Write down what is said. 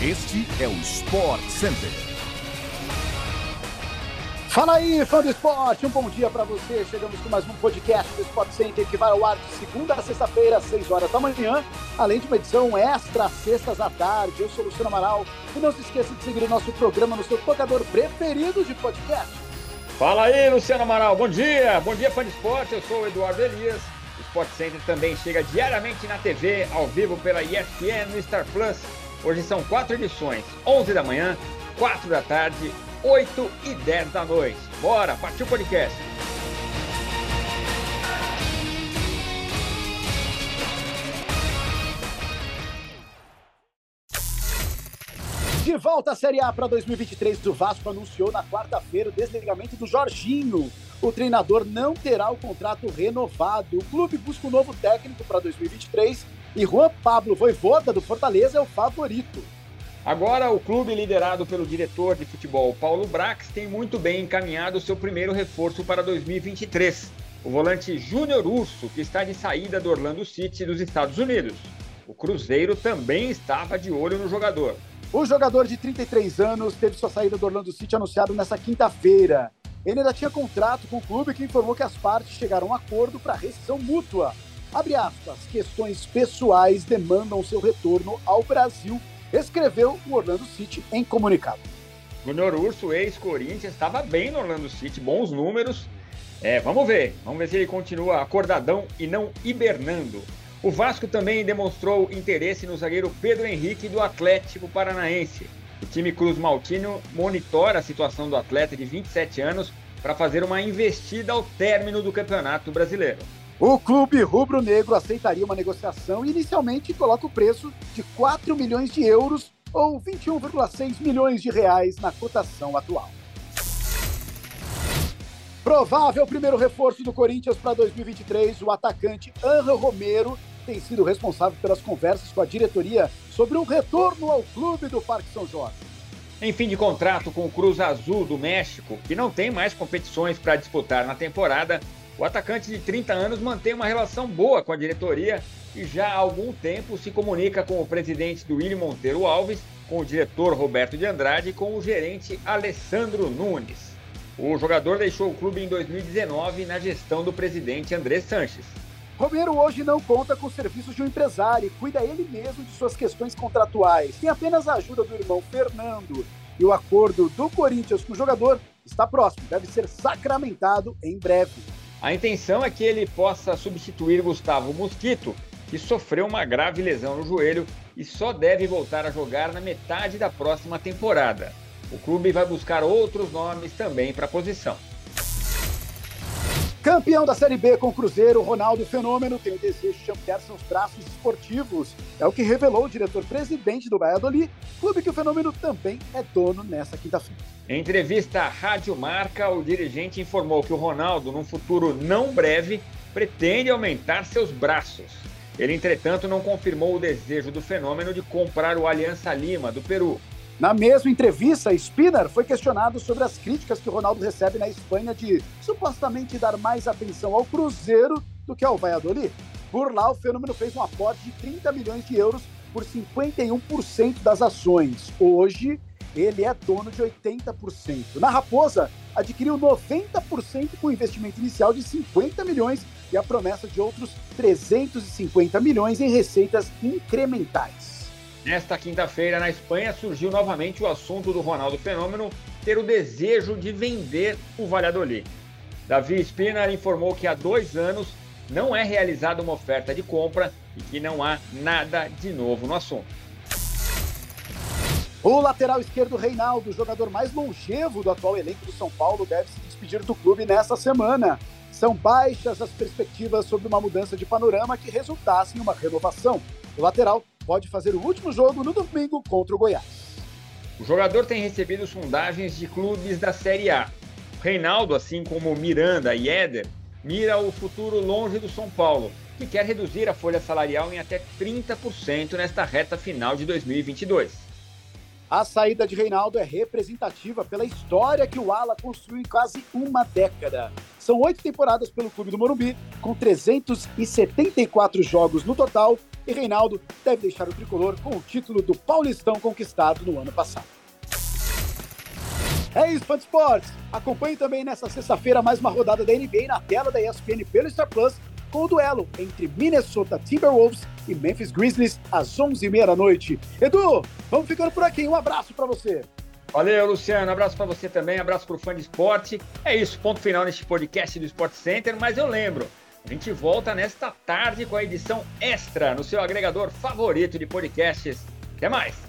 Este é o Sport Center. Fala aí, fã do esporte, um bom dia para você. Chegamos com mais um podcast do Sport Center que vai ao ar de segunda a sexta-feira, às 6 horas da manhã, além de uma edição extra, sextas à tarde. Eu sou o Luciano Amaral e não se esqueça de seguir o nosso programa no seu tocador preferido de podcast. Fala aí, Luciano Amaral, bom dia! Bom dia, fã de esporte, eu sou o Eduardo Elias. O Sport Center também chega diariamente na TV, ao vivo pela ESPN no Star Plus Hoje são quatro edições: 11 da manhã, 4 da tarde, 8 e 10 da noite. Bora, partiu o podcast. De volta à Série A para 2023, o Vasco anunciou na quarta-feira o desligamento do Jorginho. O treinador não terá o contrato renovado. O clube busca um novo técnico para 2023 e Juan Pablo Voivoda do Fortaleza é o favorito. Agora, o clube liderado pelo diretor de futebol Paulo Brax tem muito bem encaminhado seu primeiro reforço para 2023. O volante Júnior Urso, que está de saída do Orlando City dos Estados Unidos. O Cruzeiro também estava de olho no jogador. O jogador de 33 anos teve sua saída do Orlando City anunciado nesta quinta-feira. Ele ainda tinha contrato com o clube que informou que as partes chegaram a um acordo para rescisão mútua. Abre aspas, questões pessoais demandam seu retorno ao Brasil, escreveu o Orlando City em comunicado. Júnior Urso, ex-Corinthians, estava bem no Orlando City, bons números. É, vamos ver, vamos ver se ele continua acordadão e não hibernando. O Vasco também demonstrou interesse no zagueiro Pedro Henrique do Atlético Paranaense. O time Cruz Maltino monitora a situação do atleta de 27 anos para fazer uma investida ao término do Campeonato Brasileiro. O clube rubro-negro aceitaria uma negociação e inicialmente coloca o preço de 4 milhões de euros ou 21,6 milhões de reais na cotação atual. Provável primeiro reforço do Corinthians para 2023, o atacante Angel Romero tem sido responsável pelas conversas com a diretoria sobre um retorno ao clube do Parque São Jorge. Em fim de contrato com o Cruz Azul do México, que não tem mais competições para disputar na temporada, o atacante de 30 anos mantém uma relação boa com a diretoria e já há algum tempo se comunica com o presidente do William Monteiro Alves, com o diretor Roberto de Andrade e com o gerente Alessandro Nunes. O jogador deixou o clube em 2019 na gestão do presidente André Sanches. Romero hoje não conta com os serviços de um empresário e cuida ele mesmo de suas questões contratuais. Tem apenas a ajuda do irmão Fernando. E o acordo do Corinthians com o jogador está próximo, deve ser sacramentado em breve. A intenção é que ele possa substituir Gustavo Mosquito, que sofreu uma grave lesão no joelho e só deve voltar a jogar na metade da próxima temporada. O clube vai buscar outros nomes também para a posição. Campeão da Série B com o Cruzeiro, Ronaldo Fenômeno tem o desejo de ampliar seus braços esportivos. É o que revelou o diretor-presidente do Valladolid, clube que o Fenômeno também é dono nesta quinta-feira. Em entrevista à Rádio Marca, o dirigente informou que o Ronaldo, num futuro não breve, pretende aumentar seus braços. Ele, entretanto, não confirmou o desejo do Fenômeno de comprar o Aliança Lima, do Peru. Na mesma entrevista, Spinner foi questionado sobre as críticas que o Ronaldo recebe na Espanha de supostamente dar mais atenção ao Cruzeiro do que ao Valladolid. Por lá, o fenômeno fez um aporte de 30 milhões de euros por 51% das ações. Hoje, ele é dono de 80%. Na Raposa, adquiriu 90% com investimento inicial de 50 milhões e a promessa de outros 350 milhões em receitas incrementais. Nesta quinta-feira, na Espanha, surgiu novamente o assunto do Ronaldo Fenômeno ter o desejo de vender o Valladolid. Davi Spinner informou que há dois anos não é realizada uma oferta de compra e que não há nada de novo no assunto. O lateral esquerdo Reinaldo, jogador mais longevo do atual elenco do São Paulo, deve se despedir do clube nesta semana. São baixas as perspectivas sobre uma mudança de panorama que resultasse em uma renovação. O lateral pode fazer o último jogo no domingo contra o Goiás. O jogador tem recebido sondagens de clubes da Série A. Reinaldo, assim como Miranda e Éder, mira o futuro longe do São Paulo, que quer reduzir a folha salarial em até 30% nesta reta final de 2022. A saída de Reinaldo é representativa pela história que o Ala construiu em quase uma década. São oito temporadas pelo Clube do Morumbi, com 374 jogos no total e Reinaldo deve deixar o tricolor com o título do Paulistão conquistado no ano passado. É isso, fã. Acompanhe também nesta sexta-feira mais uma rodada da NBA na tela da ESPN pelo Star Plus com o duelo entre Minnesota Timberwolves e Memphis Grizzlies às 11h30 da noite. Edu, vamos ficando por aqui. Um abraço para você. Valeu, Luciano. Abraço para você também. Abraço para o fã de esporte. É isso, ponto final neste podcast do Sport Center. Mas eu lembro, a gente volta nesta tarde com a edição extra no seu agregador favorito de podcasts. Até mais!